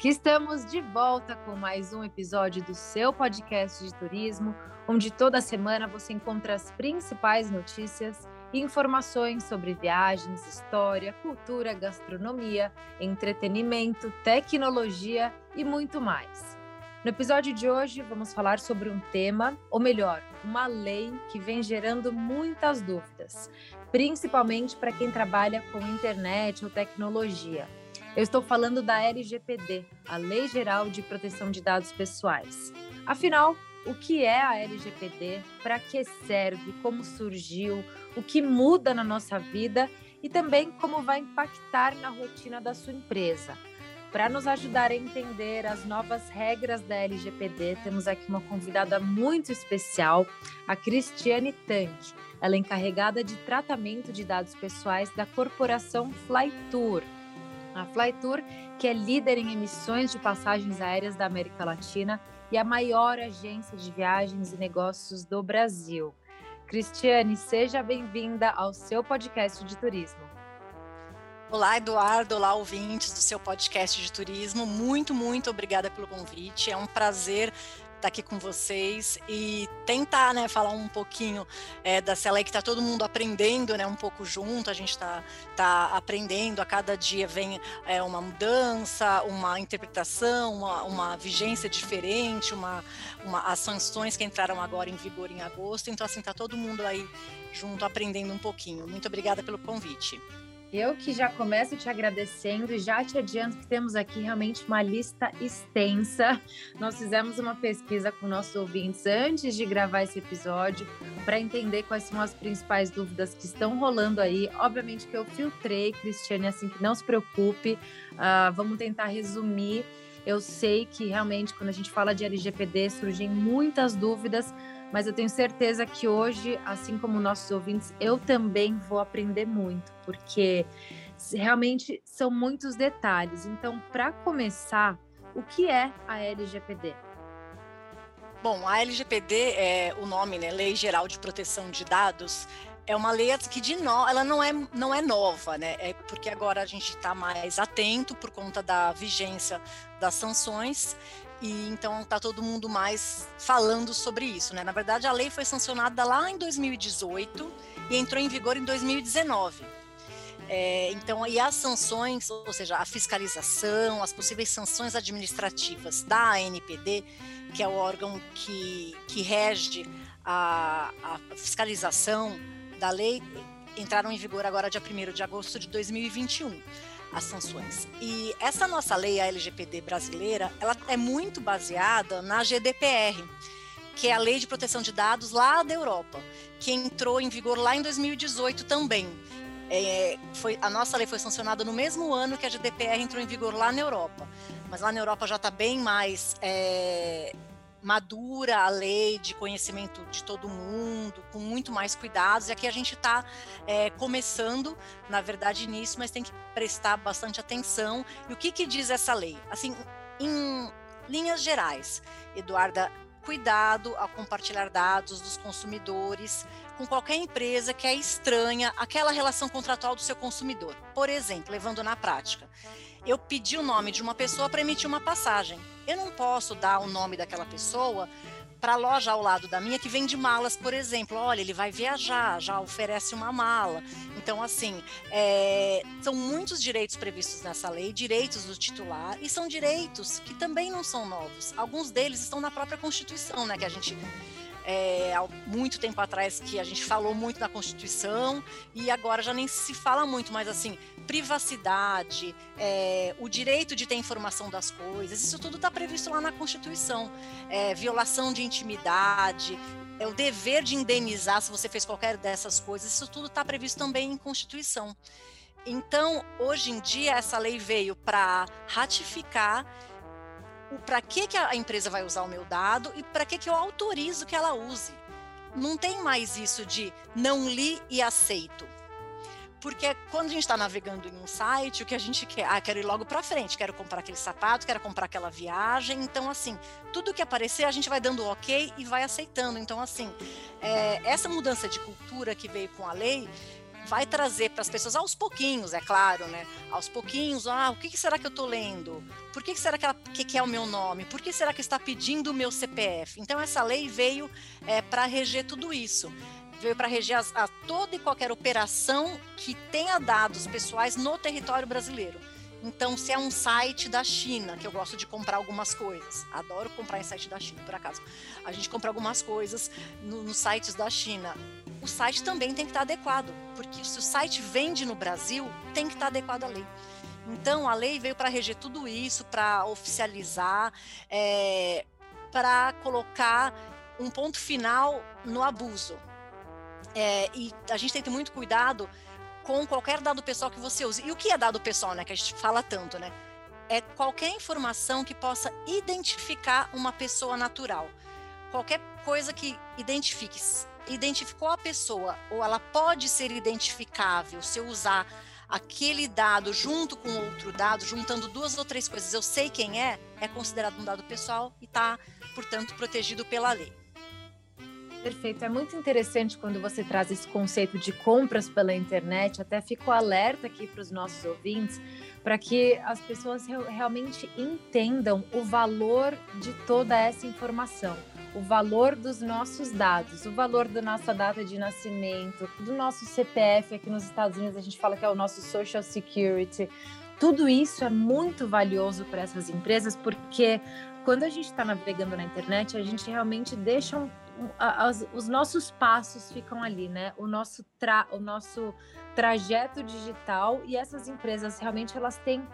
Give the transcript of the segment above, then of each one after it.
Aqui estamos de volta com mais um episódio do seu podcast de turismo, onde toda semana você encontra as principais notícias e informações sobre viagens, história, cultura, gastronomia, entretenimento, tecnologia e muito mais. No episódio de hoje, vamos falar sobre um tema, ou melhor, uma lei que vem gerando muitas dúvidas, principalmente para quem trabalha com internet ou tecnologia. Eu estou falando da LGPD, a Lei Geral de Proteção de Dados Pessoais. Afinal, o que é a LGPD? Para que serve? Como surgiu? O que muda na nossa vida? E também como vai impactar na rotina da sua empresa. Para nos ajudar a entender as novas regras da LGPD, temos aqui uma convidada muito especial, a Cristiane Tank. Ela é encarregada de tratamento de dados pessoais da corporação Flytour. A Flytour, que é líder em emissões de passagens aéreas da América Latina e a maior agência de viagens e negócios do Brasil. Cristiane, seja bem-vinda ao seu podcast de turismo. Olá, Eduardo. Olá, ouvintes do seu podcast de turismo. Muito, muito obrigada pelo convite. É um prazer estar tá aqui com vocês e tentar, né, falar um pouquinho é, da que está todo mundo aprendendo, né, um pouco junto. A gente está tá aprendendo. A cada dia vem é, uma mudança, uma interpretação, uma, uma vigência diferente, uma, uma, as sanções que entraram agora em vigor em agosto. Então, assim, está todo mundo aí junto aprendendo um pouquinho. Muito obrigada pelo convite. Eu que já começo te agradecendo e já te adianto que temos aqui realmente uma lista extensa. Nós fizemos uma pesquisa com nossos ouvintes antes de gravar esse episódio para entender quais são as principais dúvidas que estão rolando aí. Obviamente que eu filtrei, Cristiane, assim que não se preocupe. Uh, vamos tentar resumir. Eu sei que realmente quando a gente fala de LGPD surgem muitas dúvidas, mas eu tenho certeza que hoje, assim como nossos ouvintes, eu também vou aprender muito, porque realmente são muitos detalhes. Então, para começar, o que é a LGPD? Bom, a LGPD é o nome, né, Lei Geral de Proteção de Dados. É uma lei que de no, ela não é, não é nova, né? É porque agora a gente está mais atento por conta da vigência das sanções e então está todo mundo mais falando sobre isso, né? Na verdade, a lei foi sancionada lá em 2018 e entrou em vigor em 2019. É, então, e as sanções, ou seja, a fiscalização, as possíveis sanções administrativas da ANPD, que é o órgão que, que rege a, a fiscalização da lei, entraram em vigor agora dia 1 de agosto de 2021 as sanções. E essa nossa lei, a LGPD brasileira, ela é muito baseada na GDPR, que é a Lei de Proteção de Dados lá da Europa, que entrou em vigor lá em 2018 também. É, foi, a nossa lei foi sancionada no mesmo ano que a GDPR entrou em vigor lá na Europa. Mas lá na Europa já está bem mais é, madura a lei de conhecimento de todo mundo, com muito mais cuidados. E aqui a gente está é, começando, na verdade, nisso, mas tem que prestar bastante atenção. E o que, que diz essa lei? Assim, em linhas gerais, Eduarda, cuidado ao compartilhar dados dos consumidores com qualquer empresa que é estranha àquela relação contratual do seu consumidor. Por exemplo, levando na prática eu pedi o nome de uma pessoa para emitir uma passagem. Eu não posso dar o nome daquela pessoa para a loja ao lado da minha que vende malas, por exemplo. Olha, ele vai viajar, já oferece uma mala. Então, assim, é, são muitos direitos previstos nessa lei, direitos do titular, e são direitos que também não são novos. Alguns deles estão na própria Constituição, né? Que a gente é, há muito tempo atrás que a gente falou muito na Constituição e agora já nem se fala muito, mas assim, privacidade, é, o direito de ter informação das coisas, isso tudo está previsto lá na Constituição. É, violação de intimidade, é o dever de indenizar se você fez qualquer dessas coisas, isso tudo está previsto também em Constituição. Então, hoje em dia, essa lei veio para ratificar para que, que a empresa vai usar o meu dado e para que, que eu autorizo que ela use. não tem mais isso de não li e aceito. Porque quando a gente está navegando em um site, o que a gente quer? Ah, quero ir logo para frente, quero comprar aquele sapato, quero comprar aquela viagem. Então, assim, tudo que aparecer, a gente vai dando ok e vai aceitando. Então, assim, é, essa mudança de cultura que veio com a lei vai trazer para as pessoas aos pouquinhos, é claro, né? Aos pouquinhos, ah, o que, que será que eu estou lendo? Por que, que será que ela que é o meu nome? Por que será que está pedindo o meu CPF? Então essa lei veio é, para reger tudo isso veio para reger a, a toda e qualquer operação que tenha dados pessoais no território brasileiro. Então, se é um site da China, que eu gosto de comprar algumas coisas, adoro comprar em site da China, por acaso. A gente compra algumas coisas nos no sites da China. O site também tem que estar adequado, porque se o site vende no Brasil, tem que estar adequado à lei. Então, a lei veio para reger tudo isso, para oficializar, é, para colocar um ponto final no abuso. É, e a gente tem que ter muito cuidado com qualquer dado pessoal que você use. E o que é dado pessoal, né? Que a gente fala tanto, né? É qualquer informação que possa identificar uma pessoa natural. Qualquer coisa que identifique, identificou a pessoa, ou ela pode ser identificável se eu usar aquele dado junto com outro dado, juntando duas ou três coisas, eu sei quem é, é considerado um dado pessoal e está, portanto, protegido pela lei. Perfeito. É muito interessante quando você traz esse conceito de compras pela internet. Até fico alerta aqui para os nossos ouvintes, para que as pessoas realmente entendam o valor de toda essa informação, o valor dos nossos dados, o valor da nossa data de nascimento, do nosso CPF aqui nos Estados Unidos, a gente fala que é o nosso Social Security. Tudo isso é muito valioso para essas empresas porque quando a gente está navegando na internet, a gente realmente deixa um, as, os nossos passos ficam ali, né? O nosso, tra, o nosso trajeto digital e essas empresas realmente elas têm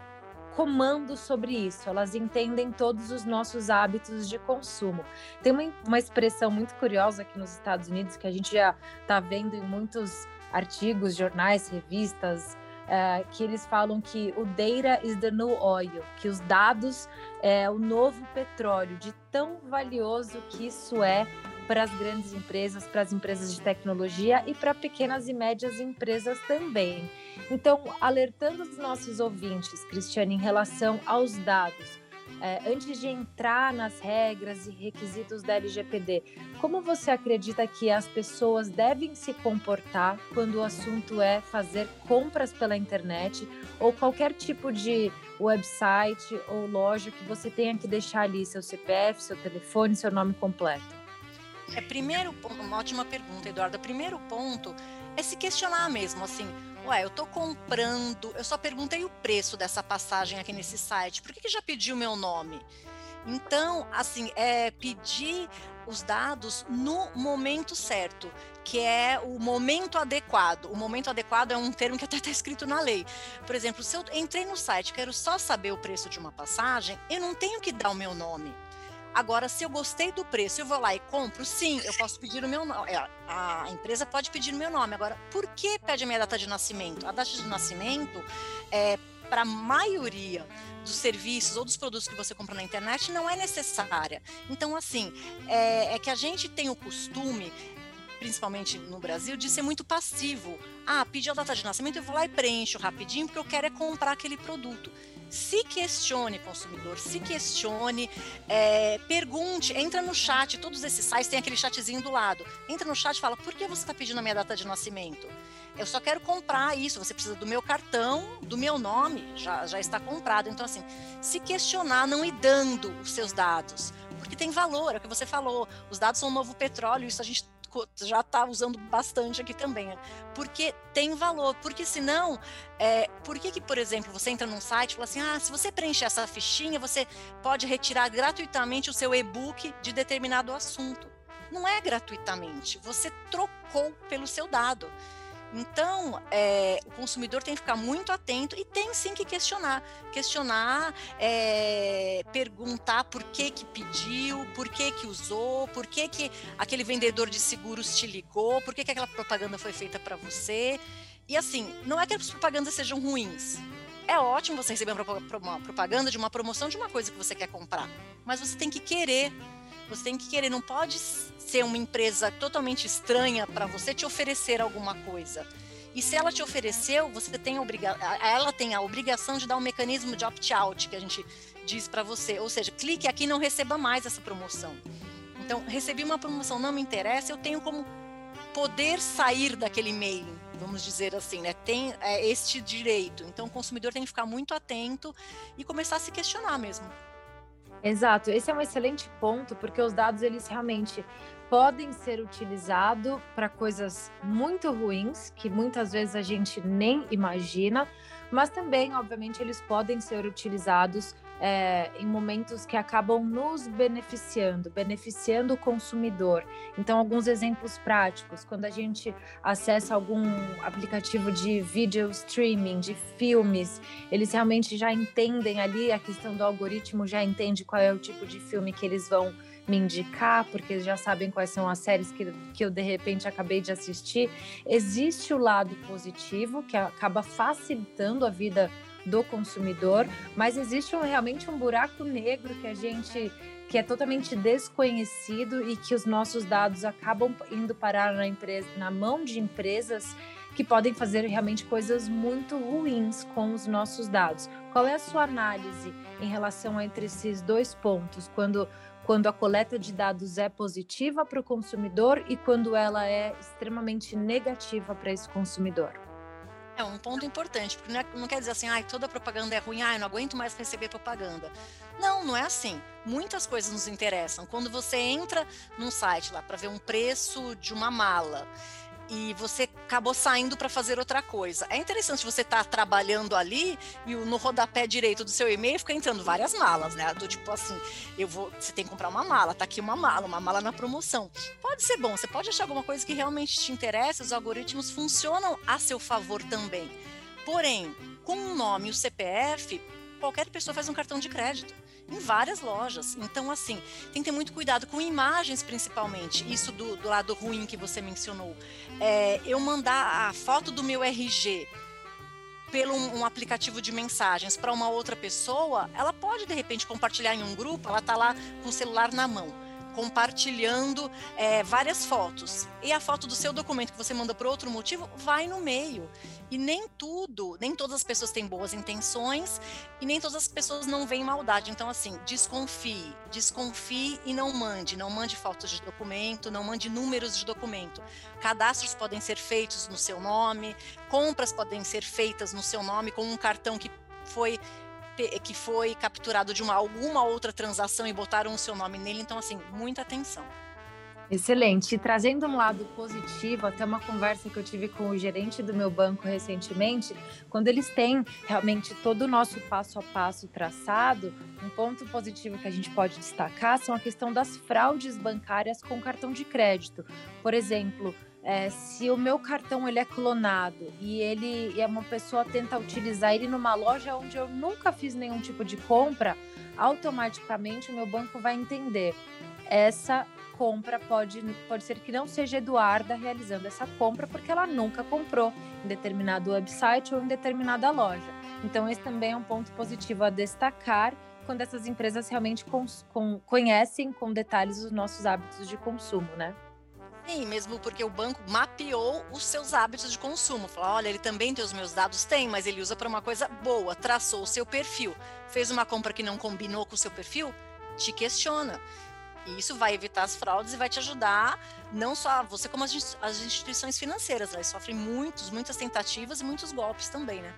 comando sobre isso, elas entendem todos os nossos hábitos de consumo. Tem uma, uma expressão muito curiosa aqui nos Estados Unidos que a gente já está vendo em muitos artigos, jornais, revistas, é, que eles falam que o data is the new oil, que os dados é o novo petróleo, de tão valioso que isso é para as grandes empresas, para as empresas de tecnologia e para pequenas e médias empresas também. Então, alertando os nossos ouvintes, Cristiane, em relação aos dados, é, antes de entrar nas regras e requisitos da LGPD, como você acredita que as pessoas devem se comportar quando o assunto é fazer compras pela internet ou qualquer tipo de website ou loja que você tenha que deixar ali seu CPF, seu telefone, seu nome completo? É primeiro, uma ótima pergunta, Eduardo. Primeiro ponto é se questionar mesmo, assim, ué, eu tô comprando, eu só perguntei o preço dessa passagem aqui nesse site, por que, que já pediu o meu nome? Então, assim, é pedir os dados no momento certo, que é o momento adequado. O momento adequado é um termo que até está escrito na lei. Por exemplo, se eu entrei no site, quero só saber o preço de uma passagem, eu não tenho que dar o meu nome. Agora, se eu gostei do preço, eu vou lá e compro, sim, eu posso pedir o meu nome. É, a empresa pode pedir o meu nome. Agora, por que pede a minha data de nascimento? A data de nascimento é para a maioria dos serviços ou dos produtos que você compra na internet não é necessária. Então, assim, é, é que a gente tem o costume principalmente no Brasil, de ser muito passivo. Ah, pedi a data de nascimento, eu vou lá e preencho rapidinho, porque eu quero é comprar aquele produto se questione, consumidor, se questione, é, pergunte, entra no chat, todos esses sites têm aquele chatzinho do lado. Entra no chat e fala, por que você está pedindo a minha data de nascimento? Eu só quero comprar isso, você precisa do meu cartão, do meu nome, já, já está comprado. Então, assim, se questionar, não ir dando os seus dados, porque tem valor, é o que você falou, os dados são o novo petróleo, isso a gente já está usando bastante aqui também, né? porque tem valor, porque senão, é, por que que, por exemplo, você entra num site e fala assim, ah, se você preencher essa fichinha, você pode retirar gratuitamente o seu e-book de determinado assunto. Não é gratuitamente, você trocou pelo seu dado. Então, é, o consumidor tem que ficar muito atento e tem sim que questionar. Questionar, é, perguntar por que que pediu, por que que usou, por que que aquele vendedor de seguros te ligou, por que que aquela propaganda foi feita para você. E assim, não é que as propagandas sejam ruins. É ótimo você receber uma propaganda de uma promoção de uma coisa que você quer comprar, mas você tem que querer Você tem que querer, não pode ser uma empresa totalmente estranha para você te oferecer alguma coisa. E se ela te ofereceu, você tem obriga ela tem a obrigação de dar um mecanismo de opt-out que a gente diz para você, ou seja, clique aqui e não receba mais essa promoção. Então, recebi uma promoção, não me interessa, eu tenho como poder sair daquele e-mail, vamos dizer assim, né? Tem é, este direito. Então, o consumidor tem que ficar muito atento e começar a se questionar mesmo. Exato, esse é um excelente ponto, porque os dados eles realmente podem ser utilizados para coisas muito ruins, que muitas vezes a gente nem imagina, mas também, obviamente, eles podem ser utilizados é, em momentos que acabam nos beneficiando, beneficiando o consumidor. Então, alguns exemplos práticos: quando a gente acessa algum aplicativo de video streaming, de filmes, eles realmente já entendem ali a questão do algoritmo, já entende qual é o tipo de filme que eles vão me indicar, porque já sabem quais são as séries que, que eu de repente acabei de assistir. Existe o lado positivo, que acaba facilitando a vida do consumidor, mas existe um, realmente um buraco negro que a gente que é totalmente desconhecido e que os nossos dados acabam indo parar na empresa, na mão de empresas que podem fazer realmente coisas muito ruins com os nossos dados. Qual é a sua análise em relação entre esses dois pontos? Quando quando a coleta de dados é positiva para o consumidor e quando ela é extremamente negativa para esse consumidor. É um ponto importante, porque não, é, quer dizer assim, ah, toda propaganda é ruim, ah, eu não aguento mais receber propaganda. Não, não é assim. Muitas coisas nos interessam. Quando você entra num site lá para ver um preço de uma mala e você acabou saindo para fazer outra coisa. É interessante você estar tá trabalhando ali e no rodapé direito do seu e-mail fica entrando várias malas, né? Do tipo assim, eu vou, você tem que comprar uma mala, tá aqui uma mala, uma mala na promoção. Pode ser bom, você pode achar alguma coisa que realmente te interessa, os algoritmos funcionam a seu favor também. Porém, com o nome e o CPF, qualquer pessoa faz um cartão de crédito em várias lojas. Então, assim, tem que ter muito cuidado com imagens, principalmente. Isso do, do lado ruim que você mencionou. É, eu mandar a foto do meu RG pelo um, um aplicativo de mensagens para uma outra pessoa, ela pode de repente compartilhar em um grupo, ela está lá com o celular na mão compartilhando é, várias fotos. E a foto do seu documento que você manda por outro motivo vai no meio. E nem tudo, nem todas as pessoas têm boas intenções e nem todas as pessoas não veem maldade. Então, assim, desconfie, desconfie e não mande. Não mande fotos de documento, não mande números de documento. Cadastros podem ser feitos no seu nome, compras podem ser feitas no seu nome com um cartão que foi que foi capturado de uma, alguma outra transação e botaram o seu nome nele. Então, assim, muita atenção. Excelente. E trazendo um lado positivo, até uma conversa que eu tive com o gerente do meu banco recentemente, quando eles têm realmente todo o nosso passo a passo traçado, um ponto positivo que a gente pode destacar são a questão das fraudes bancárias com cartão de crédito. Por exemplo, é, se o meu cartão ele é clonado e ele e uma pessoa tenta utilizar ele numa loja onde eu nunca fiz nenhum tipo de compra, automaticamente o meu banco vai entender essa compra pode, pode ser que não seja Eduarda realizando essa compra porque ela nunca comprou em determinado website ou em determinada loja. Então esse também é um ponto positivo a destacar quando essas empresas realmente com, com, conhecem com detalhes os nossos hábitos de consumo, né? Sim, mesmo porque o banco mapeou os seus hábitos de consumo. Falou, olha, ele também tem os meus dados? Tem, mas ele usa para uma coisa boa. Traçou o seu perfil. Fez uma compra que não combinou com o seu perfil? Te questiona. E isso vai evitar as fraudes e vai te ajudar, não só você, como as, instituições financeiras. Elas sofrem muitos, muitas tentativas e muitos golpes também, né?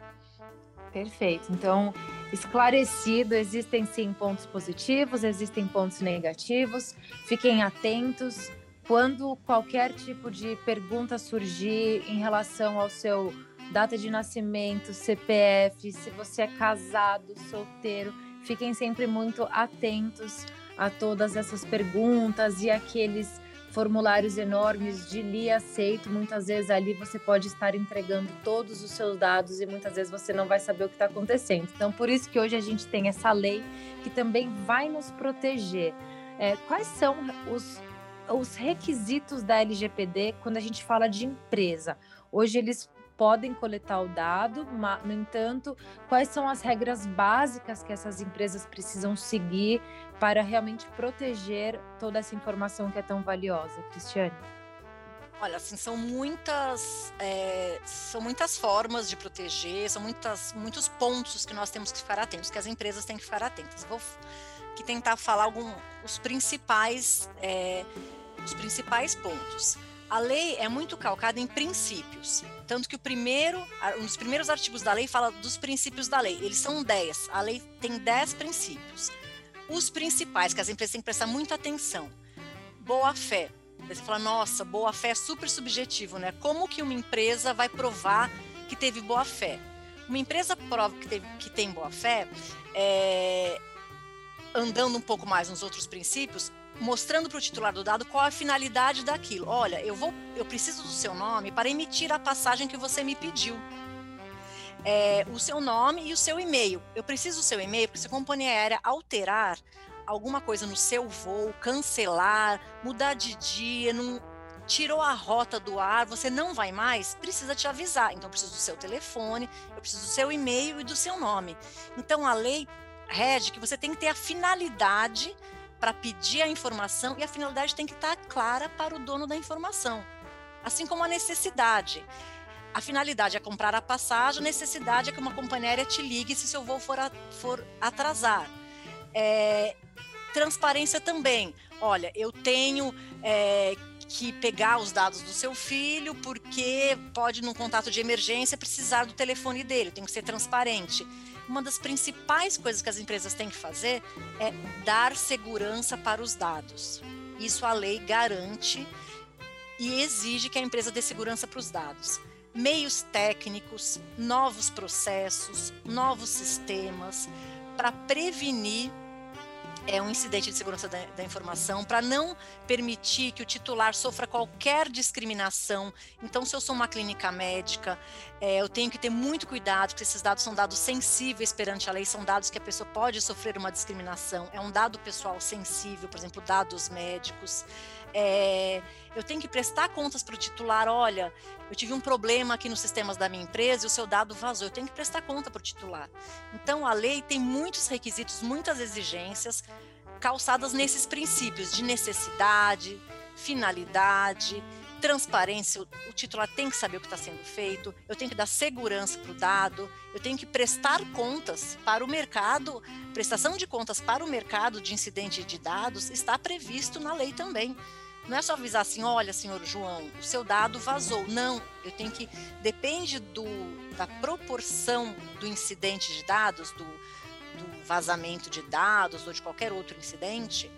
Perfeito. Então, esclarecido, existem sim pontos positivos, existem pontos negativos. Fiquem atentos quando qualquer tipo de pergunta surgir em relação ao seu data de nascimento, CPF, se você é casado, solteiro, fiquem sempre muito atentos a todas essas perguntas e aqueles formulários enormes de li aceito. Muitas vezes ali você pode estar entregando todos os seus dados e muitas vezes você não vai saber o que está acontecendo. Então, por isso que hoje a gente tem essa lei que também vai nos proteger. É, quais são os os requisitos da LGPD quando a gente fala de empresa. Hoje eles podem coletar o dado, mas, no entanto, quais são as regras básicas que essas empresas precisam seguir para realmente proteger toda essa informação que é tão valiosa, Cristiane? Olha, assim, são muitas, é, são muitas formas de proteger, são muitas, muitos pontos que nós temos que ficar atentos, que as empresas têm que ficar atentas. Vou aqui tentar falar alguns os principais, é, os principais pontos. A lei é muito calcada em princípios, tanto que o primeiro, um dos primeiros artigos da lei fala dos princípios da lei. Eles são 10. A lei tem 10 princípios. Os principais que as empresas têm que prestar muita atenção. Boa fé, você fala, nossa, boa fé é super subjetivo, né? Como que uma empresa vai provar que teve boa fé? Uma empresa prova que, teve, que tem boa fé, é, andando um pouco mais nos outros princípios, mostrando para o titular do dado qual a finalidade daquilo. Olha, eu vou, eu preciso do seu nome para emitir a passagem que você me pediu. É, o seu nome e o seu e-mail. Eu preciso do seu e-mail porque se a companhia aérea alterar alguma coisa no seu voo, cancelar, mudar de dia, não tirou a rota do ar, você não vai mais, precisa te avisar. Então, eu preciso do seu telefone, eu preciso do seu e-mail e do seu nome. Então, a lei rege que você tem que ter a finalidade para pedir a informação e a finalidade tem que estar clara para o dono da informação. Assim como a necessidade. A finalidade é comprar a passagem, a necessidade é que uma companhia aérea te ligue se seu voo for, a, for atrasar. É, Transparência também. Olha, eu tenho é, que pegar os dados do seu filho porque pode, num contato de emergência, precisar do telefone dele. Tem que ser transparente. Uma das principais coisas que as empresas têm que fazer é dar segurança para os dados. Isso a lei garante e exige que a empresa dê segurança para os dados. Meios técnicos, novos processos, novos sistemas para prevenir é um incidente de segurança da, da informação, para não permitir que o titular sofra qualquer discriminação. Então, se eu sou uma clínica médica, é, eu tenho que ter muito cuidado, porque esses dados são dados sensíveis perante a lei, são dados que a pessoa pode sofrer uma discriminação. É um dado pessoal sensível, por exemplo, dados médicos. É, eu tenho que prestar contas para o titular, olha, eu tive um problema aqui nos sistemas da minha empresa e o seu dado vazou, eu tenho que prestar conta para o titular. Então, a lei tem muitos requisitos, muitas exigências calçadas nesses princípios de necessidade, finalidade, transparência, o titular tem que saber o que está sendo feito, eu tenho que dar segurança para o dado, eu tenho que prestar contas para o mercado, prestação de contas para o mercado de incidente de dados está previsto na lei também. Não é só avisar assim, olha, senhor João, o seu dado vazou. Não, eu tenho que, depende do, da proporção do incidente de dados, do, do vazamento de dados ou de qualquer outro incidente,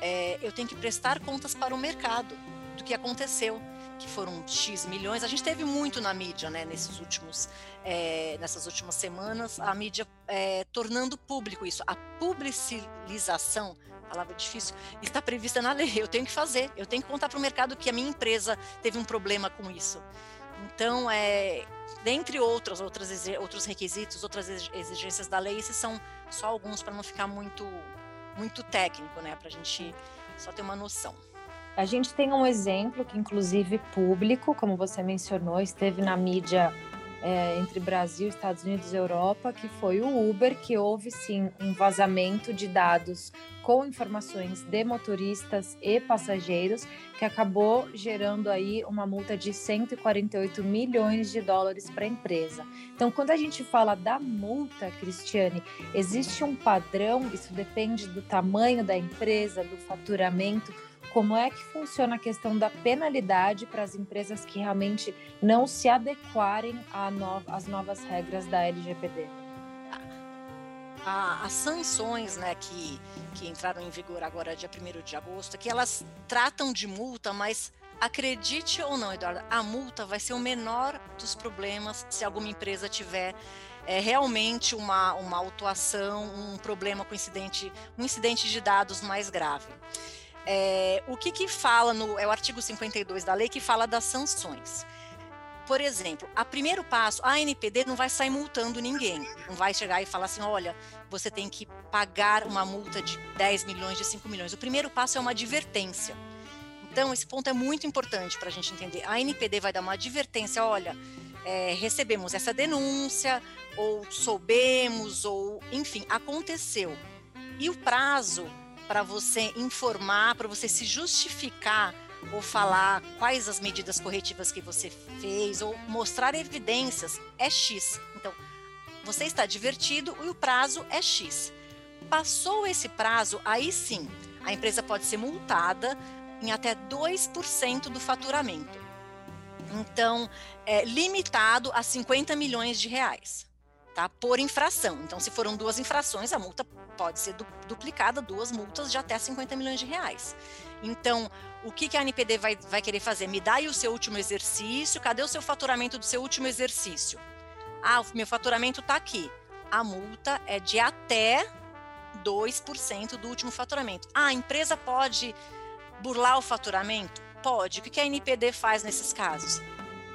é, eu tenho que prestar contas para o mercado do que aconteceu que foram X milhões. A gente teve muito na mídia, né, nesses últimos, é, nessas últimas semanas, a mídia é, tornando público isso. A publicização palavra difícil, está prevista na lei. Eu tenho que fazer, eu tenho que contar para o mercado que a minha empresa teve um problema com isso. Então, é, dentre outros, outras, outros requisitos, outras exigências da lei, esses são só alguns para não ficar muito, muito técnico, né? Para a gente só ter uma noção. A gente tem um exemplo que, inclusive, público, como você mencionou, esteve na mídia é, entre Brasil, Estados Unidos e Europa, que foi o Uber, que houve sim um vazamento de dados com informações de motoristas e passageiros, que acabou gerando aí uma multa de 148 milhões de dólares para a empresa. Então, quando a gente fala da multa, Cristiane, existe um padrão, isso depende do tamanho da empresa, do faturamento como é que funciona a questão da penalidade para as empresas que realmente não se adequarem às novas regras da LGPD? as sanções né, que, que entraram em vigor agora, dia 1 de agosto, que elas tratam de multa, mas acredite ou não, Eduardo, a multa vai ser o menor dos problemas se alguma empresa tiver é, realmente uma, uma autuação, um problema com incidente, um incidente de dados mais grave. É, o que, que fala no. É o artigo 52 da lei que fala das sanções. Por exemplo, a primeiro passo, a ANPD não vai sair multando ninguém. Não vai chegar e falar assim: olha, você tem que pagar uma multa de 10 milhões, de 5 milhões. O primeiro passo é uma advertência. Então, esse ponto é muito importante para a gente entender. A ANPD vai dar uma advertência: olha, é, recebemos essa denúncia, ou soubemos, ou enfim, aconteceu. E o prazo para você informar, para você se justificar ou falar quais as medidas corretivas que você fez, ou mostrar evidências, é X. Então, você está divertido e o prazo é X. Passou esse prazo, aí sim, a empresa pode ser multada em até 2% do faturamento. Então, é limitado a 50 milhões de reais, tá? Por infração. Então, se foram duas infrações, a multa pode ser duplicada, duas multas de até 50 milhões de reais. Então, o que, que a NPD vai, vai querer fazer? Me dá aí o seu último exercício, cadê o seu faturamento do seu último exercício? Ah, o meu faturamento está aqui. A multa é de até 2% do último faturamento. Ah, a empresa pode burlar o faturamento? Pode. O que a NPD faz nesses casos?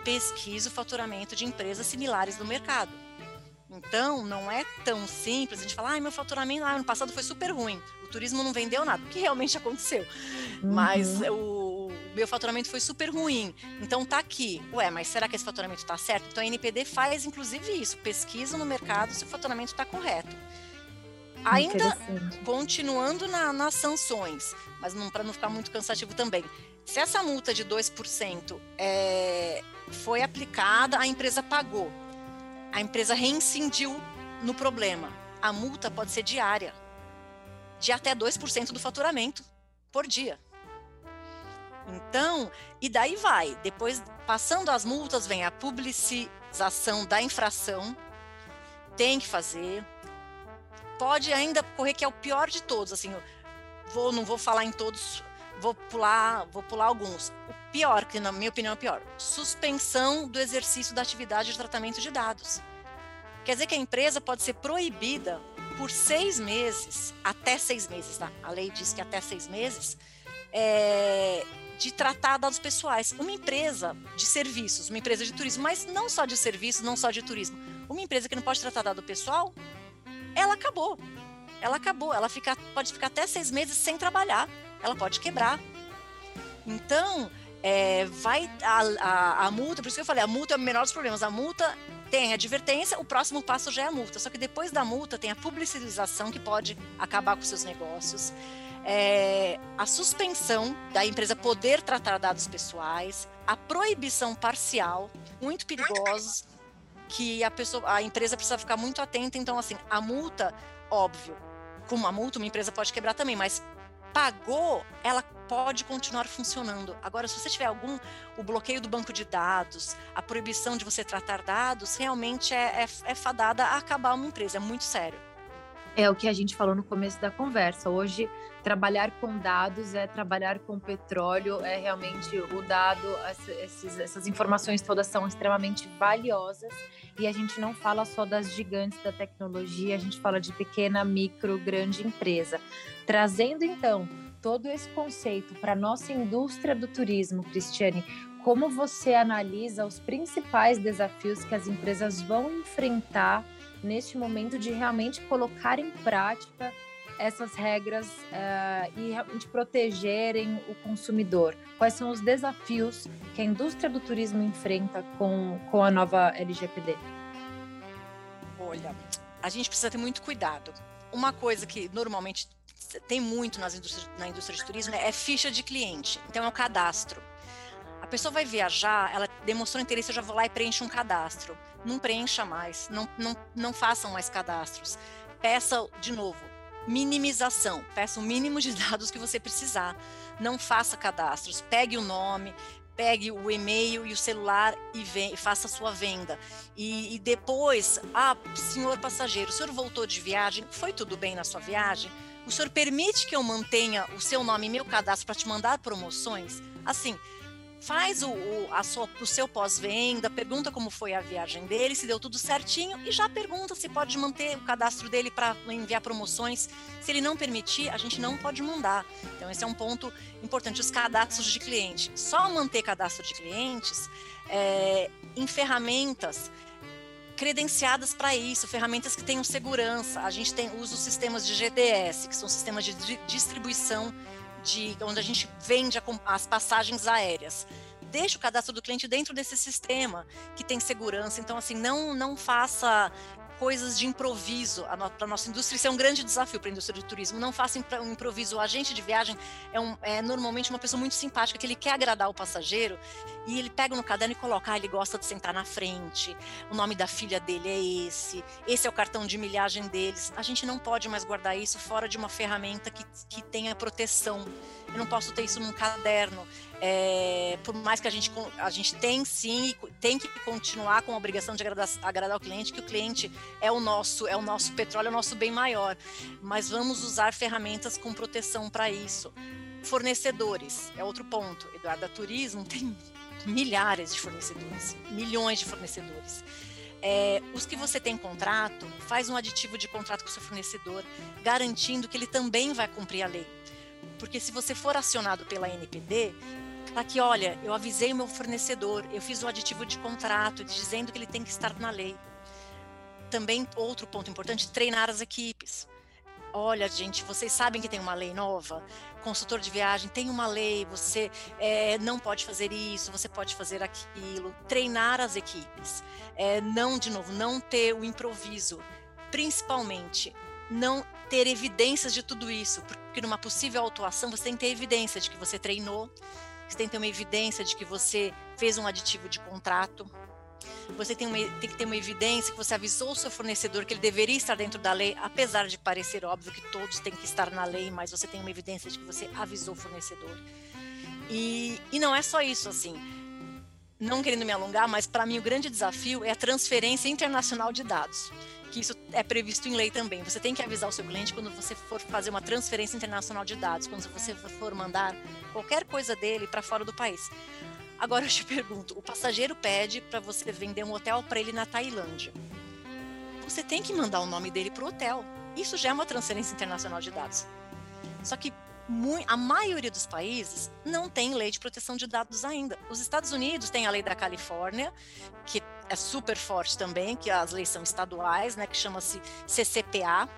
Pesquisa o faturamento de empresas similares no mercado. Então, não é tão simples a gente falar, ah, meu faturamento ah, ano passado foi super ruim, o turismo não vendeu nada, o que realmente aconteceu. Uhum. Mas o, o, meu faturamento foi super ruim, então tá aqui. Ué, mas será que esse faturamento tá certo? Então a NPD faz inclusive isso, pesquisa no mercado se o faturamento está correto. Ainda continuando na, nas sanções, mas para não ficar muito cansativo também. Se essa multa de 2% é, foi aplicada, a empresa pagou. A empresa reincindiu no problema. A multa pode ser diária, de até 2% do faturamento por dia. Então, e daí vai. Depois, passando as multas, vem a publicização da infração. Tem que fazer pode ainda correr que é o pior de todos, assim, vou não vou falar em todos, vou pular, vou pular alguns. Pior, que na minha opinião é pior, suspensão do exercício da atividade de tratamento de dados. Quer dizer que a empresa pode ser proibida por seis meses, até seis meses, tá? A lei diz que até seis meses, é, de tratar dados pessoais. Uma empresa de serviços, uma empresa de turismo, mas não só de serviços, não só de turismo. Uma empresa que não pode tratar dado pessoal, ela acabou. Ela acabou. Ela fica, pode ficar até seis meses sem trabalhar. Ela pode quebrar. Então, é, vai a, a, a, multa, por isso que eu falei, a multa é o menor dos problemas. A multa tem a advertência, o próximo passo já é a multa. Só que depois da multa tem a publicização que pode acabar com seus negócios. É, a suspensão da empresa poder tratar dados pessoais, a proibição parcial, muito perigosos, que a pessoa, a empresa precisa ficar muito atenta. Então, assim, a multa, óbvio, com uma multa uma empresa pode quebrar também, mas pagou, ela pode continuar funcionando. Agora, se você tiver algum, o bloqueio do banco de dados, a proibição de você tratar dados, realmente é, é, é fadada a acabar uma empresa, é muito sério. É o que a gente falou no começo da conversa. Hoje, trabalhar com dados é trabalhar com petróleo, é realmente o dado, essas informações todas são extremamente valiosas e a gente não fala só das gigantes da tecnologia, a gente fala de pequena, micro, grande empresa. Trazendo então todo esse conceito para a nossa indústria do turismo, Cristiane, como você analisa os principais desafios que as empresas vão enfrentar neste momento de realmente colocar em prática essas regras uh, e realmente protegerem o consumidor? Quais são os desafios que a indústria do turismo enfrenta com, com a nova LGPD? Olha, a gente precisa ter muito cuidado. Uma coisa que normalmente tem muito nas indústrias, na indústria de turismo né, é ficha de cliente. Então, é o cadastro. A pessoa vai viajar, ela demonstrou interesse, eu já vou lá e preencho um cadastro. Não preencha mais, não, não, não façam mais cadastros. Peça, de novo, minimização. Peça o mínimo de dados que você precisar. Não faça cadastros. Pegue o nome, pegue o e-mail e o celular e, vem, faça a sua venda. E, e, depois, ah, senhor passageiro, o senhor voltou de viagem, foi tudo bem na sua viagem? O senhor permite que eu mantenha o seu nome e meu cadastro para te mandar promoções? Assim, faz o, o, a sua, o seu pós-venda, pergunta como foi a viagem dele, se deu tudo certinho e já pergunta se pode manter o cadastro dele para enviar promoções. Se ele não permitir, a gente não pode mandar. Então, esse é um ponto importante. Os cadastros de cliente. Só manter cadastro de clientes é, em ferramentas credenciadas para isso, ferramentas que tenham segurança. A gente tem usa os sistemas de GDS, que são sistemas de distribuição de onde a gente vende as passagens aéreas. deixe o cadastro do cliente dentro desse sistema que tem segurança. Então, assim, não, não faça coisas de improviso para a nossa indústria. Isso é um grande desafio para a indústria do turismo. Não faça um improviso. O agente de viagem é, um, é, normalmente uma pessoa muito simpática, que ele quer agradar o passageiro e ele pega no caderno e coloca, ah, ele gosta de sentar na frente, o nome da filha dele é esse, esse é o cartão de milhagem deles. A gente não pode mais guardar isso fora de uma ferramenta que, que tenha proteção. Eu não posso ter isso num caderno. É, por mais que a gente, a gente tem sim, tem que continuar com a obrigação de agradar, agradar o cliente, que o cliente é o nosso, é o nosso petróleo, é o nosso bem maior. Mas vamos usar ferramentas com proteção para isso. Fornecedores é outro ponto. Eduardo, a Turismo tem milhares de fornecedores, milhões de fornecedores. É, os que você tem contrato, faz um aditivo de contrato com o seu fornecedor, garantindo que ele também vai cumprir a lei. Porque se você for acionado pela NPD, tá aqui, olha, eu avisei o meu fornecedor, eu fiz o aditivo de contrato dizendo que ele tem que estar na lei. Também outro ponto importante, treinar as equipes. Olha, gente, vocês sabem que tem uma lei nova? Consultor de viagem tem uma lei, você é, não pode fazer isso, você pode fazer aquilo. Treinar as equipes. É, não, de novo, não ter o improviso. Principalmente, não ter evidências de tudo isso, porque numa possível autuação você tem que ter evidência de que você treinou, você tem que ter uma evidência de que você fez um aditivo de contrato, você tem, uma, tem, que ter uma evidência que você avisou o seu fornecedor que ele deveria estar dentro da lei, apesar de parecer óbvio que todos têm que estar na lei, mas você tem uma evidência de que você avisou o fornecedor. E, e não é só isso, assim. Não querendo me alongar, mas para mim o grande desafio é a transferência internacional de dados que isso é previsto em lei também. Você tem que avisar o seu cliente quando você for fazer uma transferência internacional de dados, quando você for mandar qualquer coisa dele para fora do país. Agora eu te pergunto, o passageiro pede para você vender um hotel para ele na Tailândia. Você tem que mandar o nome dele para o hotel. Isso já é uma transferência internacional de dados. Só que a maioria dos países não tem lei de proteção de dados ainda. Os Estados Unidos têm a lei da Califórnia, que é super forte também, que as leis são estaduais, né, que chama-se CCPA,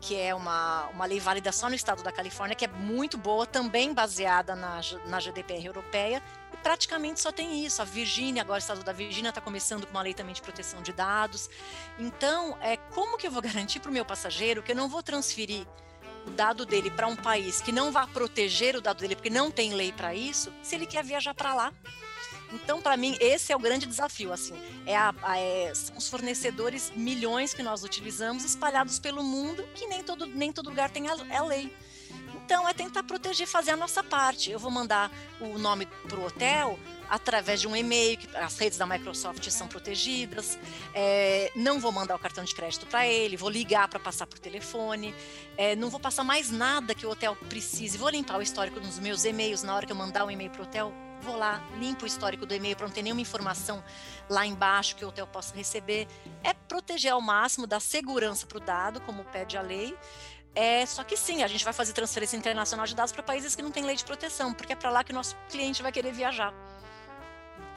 que é uma, uma lei válida só no estado da Califórnia, que é muito boa, também baseada na, na GDPR europeia, e praticamente só tem isso. A Virgínia, agora o estado da Virgínia está começando com uma lei também de proteção de dados. Então, é, como que eu vou garantir para o meu passageiro que eu não vou transferir o dado dele para um país que não vai proteger o dado dele, porque não tem lei para isso, se ele quer viajar para lá? Então, para mim, esse é o grande desafio. Assim, é, a, a, é são os fornecedores milhões que nós utilizamos espalhados pelo mundo, que nem todo, nem todo lugar tem a, a lei. Então, é tentar proteger, fazer a nossa parte. Eu vou mandar o nome para o hotel através de um e-mail, que as redes da Microsoft são protegidas. É, não vou mandar o cartão de crédito para ele, vou ligar para passar por telefone. É, não vou passar mais nada que o hotel precise. Vou limpar o histórico dos meus e-mails na hora que eu mandar um e-mail para o hotel vou lá, limpo o histórico do e-mail para não ter nenhuma informação lá embaixo que o hotel possa receber. É proteger ao máximo, dar segurança para o dado, como pede a lei. É, só que sim, a gente vai fazer transferência internacional de dados para países que não têm lei de proteção, porque é para lá que o nosso cliente vai querer viajar.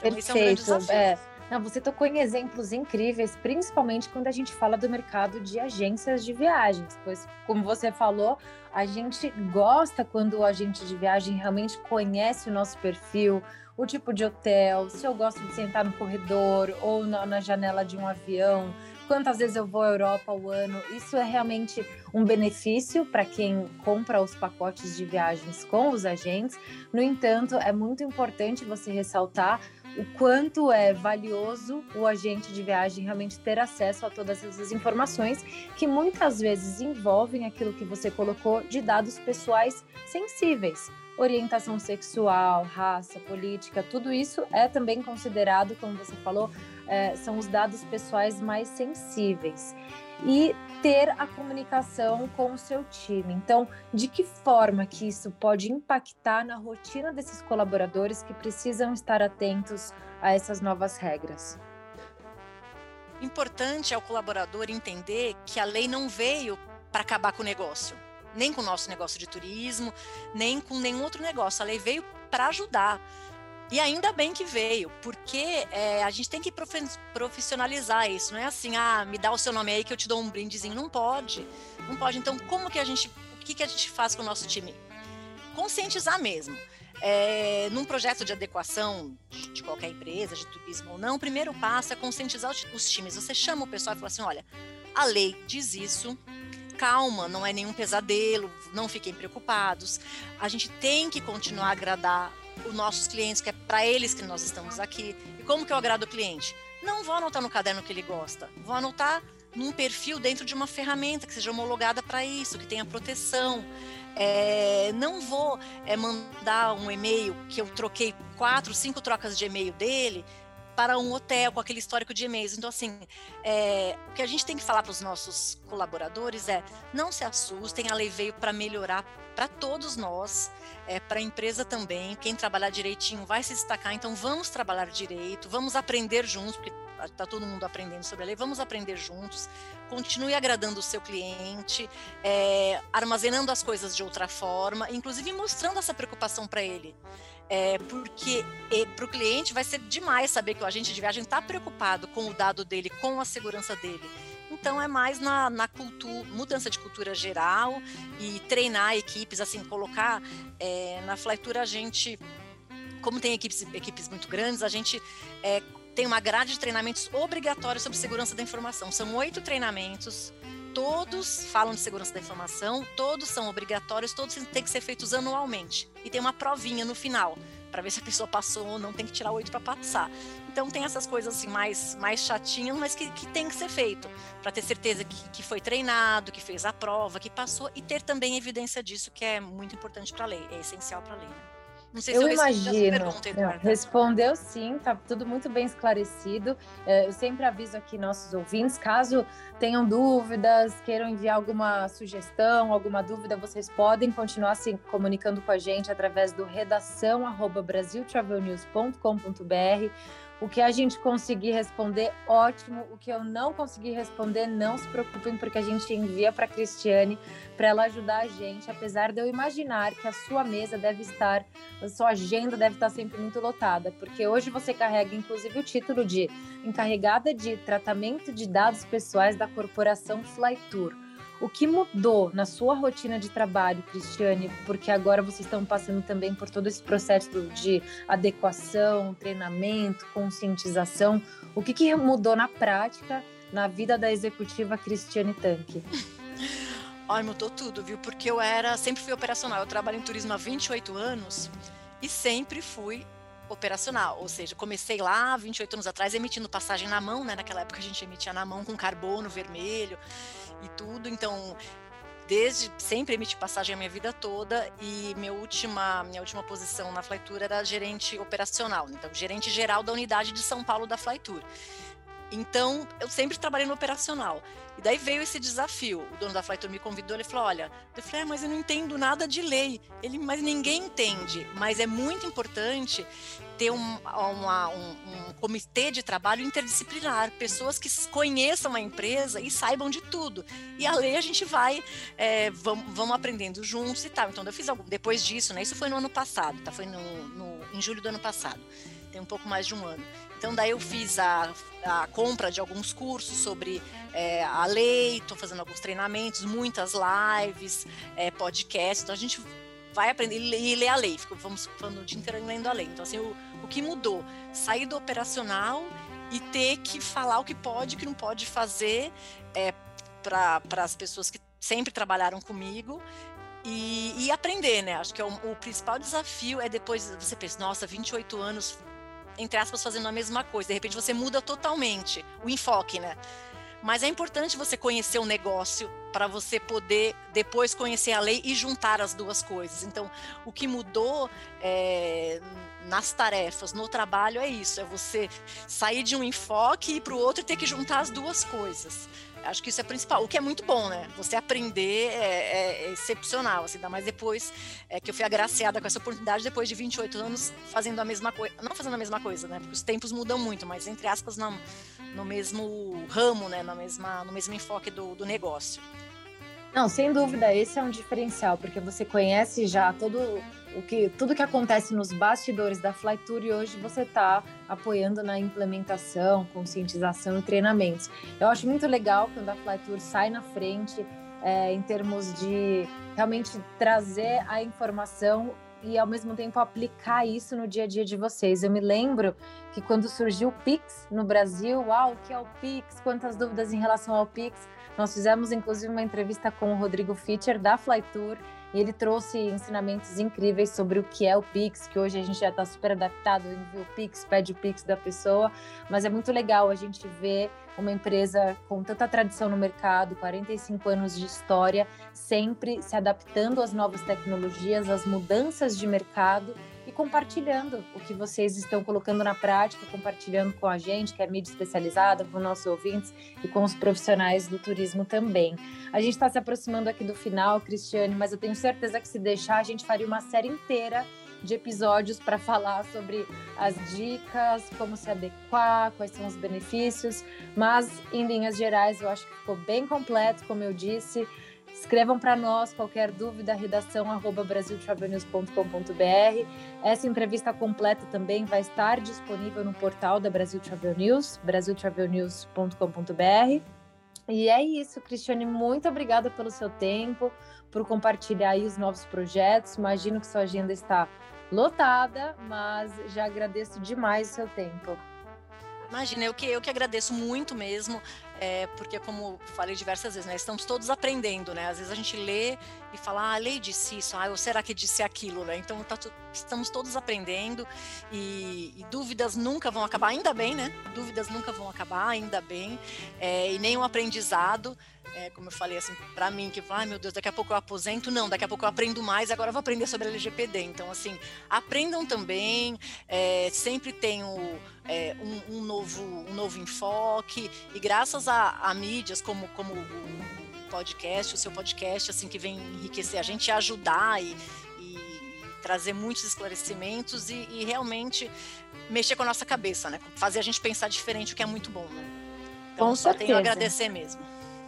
Então, Perfeito. É, um grande desafio. é. Não, você tocou em exemplos incríveis, principalmente quando a gente fala do mercado de agências de viagens, pois, como você falou, a gente gosta quando o agente de viagem realmente conhece o nosso perfil, o tipo de hotel, se eu gosto de sentar no corredor ou na, na janela de um avião, quantas vezes eu vou à Europa ao ano. Isso é realmente um benefício para quem compra os pacotes de viagens com os agentes. No entanto, é muito importante você ressaltar o quanto é valioso o agente de viagem realmente ter acesso a todas essas informações que muitas vezes envolvem aquilo que você colocou de dados pessoais sensíveis. Orientação sexual, raça, política, tudo isso é também considerado, como você falou, é, são os dados pessoais mais sensíveis e ter a comunicação com o seu time. Então, de que forma que isso pode impactar na rotina desses colaboradores que precisam estar atentos a essas novas regras? Importante é o colaborador entender que a lei não veio para acabar com o negócio, nem com o nosso negócio de turismo, nem com nenhum outro negócio. A lei veio para ajudar. E ainda bem que veio, porque é, a gente tem que profissionalizar isso. Não é assim, ah, me dá o seu nome aí que eu te dou um brindezinho. Não pode. Não pode. Então, como que a gente. O que, que a gente faz com o nosso time? Conscientizar mesmo. é, num projeto de adequação de, de, qualquer empresa, de turismo ou não, o primeiro passo é conscientizar os times. Você chama o pessoal e fala assim: olha, a lei diz isso, calma, não é nenhum pesadelo, não fiquem preocupados. A gente tem que continuar a agradar os nossos clientes, que é para eles que nós estamos aqui. E como que eu agrado o cliente? Não vou anotar no caderno que ele gosta, vou anotar num perfil dentro de uma ferramenta que seja homologada para isso, que tenha proteção. É, não vou é, mandar um e-mail que eu troquei quatro, cinco trocas de e-mail dele para um hotel com aquele histórico de e-mails. Então, assim, é, o que a gente tem que falar para os nossos colaboradores é: não se assustem, a lei veio para melhorar para todos nós, é, para a empresa também. Quem trabalhar direitinho vai se destacar, então vamos trabalhar direito, vamos aprender juntos, porque está todo mundo aprendendo sobre a lei, vamos aprender juntos, continue agradando o seu cliente, é, armazenando as coisas de outra forma, inclusive mostrando essa preocupação para ele. É, porque para o cliente vai ser demais saber que o agente de viagem está preocupado com o dado dele, com a segurança dele. Então é mais na, na mudança de cultura geral e treinar equipes, assim, colocar é, na Flytour a gente, como tem equipes, equipes muito grandes, a gente é, tem uma grade de treinamentos obrigatórios sobre segurança da informação. São oito treinamentos, todos falam de segurança da informação, todos são obrigatórios, todos têm que ser feitos anualmente. E tem uma provinha no final, para ver se a pessoa passou ou não, tem que tirar oito para passar. Então tem essas coisas assim mais, mais chatinhas, mas que, que tem que ser feito, para ter certeza que, que foi treinado, que fez a prova, que passou, e ter também evidência disso, que é muito importante para a lei, é essencial para a lei. Né? Não sei eu se eu imagino. Pergunta, respondeu sim, tá tudo muito bem esclarecido. É, eu sempre aviso aqui nossos ouvintes, caso tenham dúvidas, queiram enviar alguma sugestão, alguma dúvida, vocês podem continuar se comunicando com a gente através do redação@brasiltravelnews.com.br o que a gente conseguir responder, ótimo. O que eu não conseguir responder, não se preocupem, porque a gente envia para a Cristiane para ela ajudar a gente. Apesar de eu imaginar que a sua mesa deve estar, a sua agenda deve estar sempre muito lotada, porque hoje você carrega inclusive o título de encarregada de tratamento de dados pessoais da corporação Flytour. O que mudou na sua rotina de trabalho, Cristiane? Porque agora vocês estão passando também por todo esse processo de adequação, treinamento, conscientização. O que, que mudou na prática na vida da executiva Cristiane Tanque? Ai, mudou tudo, viu? Porque eu era, sempre fui operacional. Eu trabalho em turismo há 28 anos e sempre fui operacional, ou seja, comecei lá 28 anos atrás emitindo passagem na mão, né? Naquela época a gente emitia na mão com carbono vermelho e tudo. Então, desde sempre emiti passagem a minha vida toda e minha última minha última posição na Flytour era gerente operacional, então gerente geral da unidade de São Paulo da Flytour. Então, eu sempre trabalhei no operacional. E daí veio esse desafio. O dono da Flytour me convidou, ele falou: Olha, eu falei, ah, mas eu não entendo nada de lei. Ele, mas ninguém entende. Mas é muito importante ter um, uma, um, um comitê de trabalho interdisciplinar, pessoas que conheçam a empresa e saibam de tudo. E a lei a gente vai, é, vamos, vamos aprendendo juntos e tal. Então, eu fiz algo depois disso, né? Isso foi no ano passado, tá? Foi no, no, em julho do ano passado. Tem um pouco mais de um ano. Então, daí eu fiz a, a compra de alguns cursos sobre é, a lei, estou fazendo alguns treinamentos, muitas lives, é, podcasts. Então, a gente vai aprender e ler a lei. Vamos falando o dia inteiro lendo a lei. Então, assim, o, o que mudou? Sair do operacional e ter que falar o que pode e o que não pode fazer é, para as pessoas que sempre trabalharam comigo e, e, aprender, né? Acho que é o, o, principal desafio é depois você pensa, nossa, 28 anos entre aspas, fazendo a mesma coisa. De repente você muda totalmente o enfoque, né? Mas é importante você conhecer o negócio para você poder depois conhecer a lei e juntar as duas coisas. Então, o que mudou é, nas tarefas, no trabalho, é isso: é você sair de um enfoque e ir para o outro e ter que juntar as duas coisas. Acho que isso é principal, o que é muito bom, né? Você aprender é, é excepcional, assim, ainda mais depois é, que eu fui agraciada com essa oportunidade, depois de 28 anos fazendo a mesma coisa, não fazendo a mesma coisa, né? Porque os tempos mudam muito, mas entre aspas, no, no mesmo ramo, né? No, mesma, no mesmo enfoque do, do negócio. Não, sem dúvida, esse é um diferencial, porque você conhece já todo o que, tudo que acontece nos bastidores da Flytour e hoje você está apoiando na implementação, conscientização e treinamentos. Eu acho muito legal quando a Flytour sai na frente é, em termos de realmente trazer a informação e ao mesmo tempo aplicar isso no dia a dia de vocês. Eu me lembro que quando surgiu o Pix no Brasil, uau, o que é o Pix? Quantas dúvidas em relação ao Pix? Nós fizemos inclusive uma entrevista com o Rodrigo Fischer da Flytour e ele trouxe ensinamentos incríveis sobre o que é o Pix, que hoje a gente já está super adaptado, envia o Pix, pede o Pix da pessoa, mas é muito legal a gente ver uma empresa com tanta tradição no mercado, 45 anos de história, sempre se adaptando às novas tecnologias, às mudanças de mercado e compartilhando o que vocês estão colocando na prática, compartilhando com a gente, que é mídia especializada, com nossos ouvintes e com os profissionais do turismo também. A gente está se aproximando aqui do final, Cristiane, mas eu tenho certeza que se deixar, a gente faria uma série inteira de episódios para falar sobre as dicas, como se adequar, quais são os benefícios, mas em linhas gerais eu acho que ficou bem completo, como eu disse. Escrevam para nós qualquer dúvida, redação arroba brasiltravelnews.com.br. Essa entrevista completa também vai estar disponível no portal da Brasil Travel News, brasiltravelnews.com.br. E é isso, Cristiane, muito obrigada pelo seu tempo, por compartilhar aí os novos projetos. Imagino que sua agenda está lotada, mas já agradeço demais o seu tempo. Imagina, eu que, eu que agradeço muito mesmo, é, porque como falei diversas vezes, né, estamos todos aprendendo, né? Às vezes a gente lê e fala, ah, a lei disse isso, ah, ou será que disse aquilo, né? Então tá, estamos todos aprendendo e, e, dúvidas nunca vão acabar, ainda bem, né? Dúvidas nunca vão acabar, ainda bem, é, e nem um aprendizado é, como eu falei assim, para mim, que, ai ah, meu Deus, daqui a pouco eu aposento, não, daqui a pouco eu aprendo mais, agora eu vou aprender sobre LGPD. Então, assim, aprendam também, é, sempre tem é, um, um, novo, um novo enfoque, e graças a, a mídias como, como o podcast, o seu podcast, assim, que vem enriquecer a gente, ajudar e, trazer muitos esclarecimentos e, e, realmente mexer com a nossa cabeça, né? Fazer a gente pensar diferente, o que é muito bom, né? Então, com só certeza. tenho a agradecer mesmo.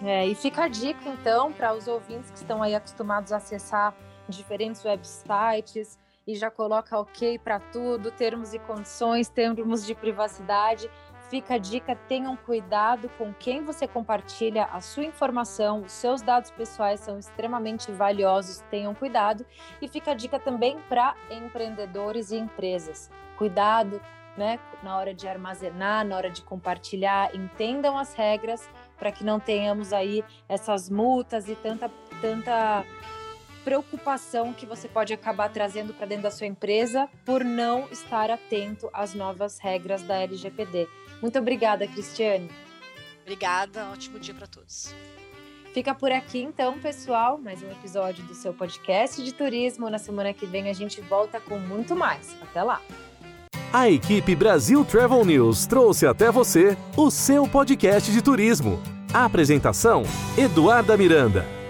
É, e fica a dica, então, para os ouvintes que estão aí acostumados a acessar diferentes websites e já coloca ok para tudo, termos e condições, termos de privacidade. Fica a dica, tenham cuidado com quem você compartilha a sua informação, os seus dados pessoais são extremamente valiosos, tenham cuidado. E fica a dica também para empreendedores e empresas. Cuidado né, na hora de armazenar, na hora de compartilhar, entendam as regras para que não tenhamos aí essas multas e tanta, tanta preocupação que você pode acabar trazendo para dentro da sua empresa por não estar atento às novas regras da LGPD. Muito obrigada, Cristiane. Obrigada, ótimo dia para todos. Fica por aqui então, pessoal, mais um episódio do seu podcast de turismo. Na semana que vem a gente volta com muito mais. Até lá. A equipe Brasil Travel News trouxe até você o seu podcast de turismo. A apresentação: Eduarda Miranda.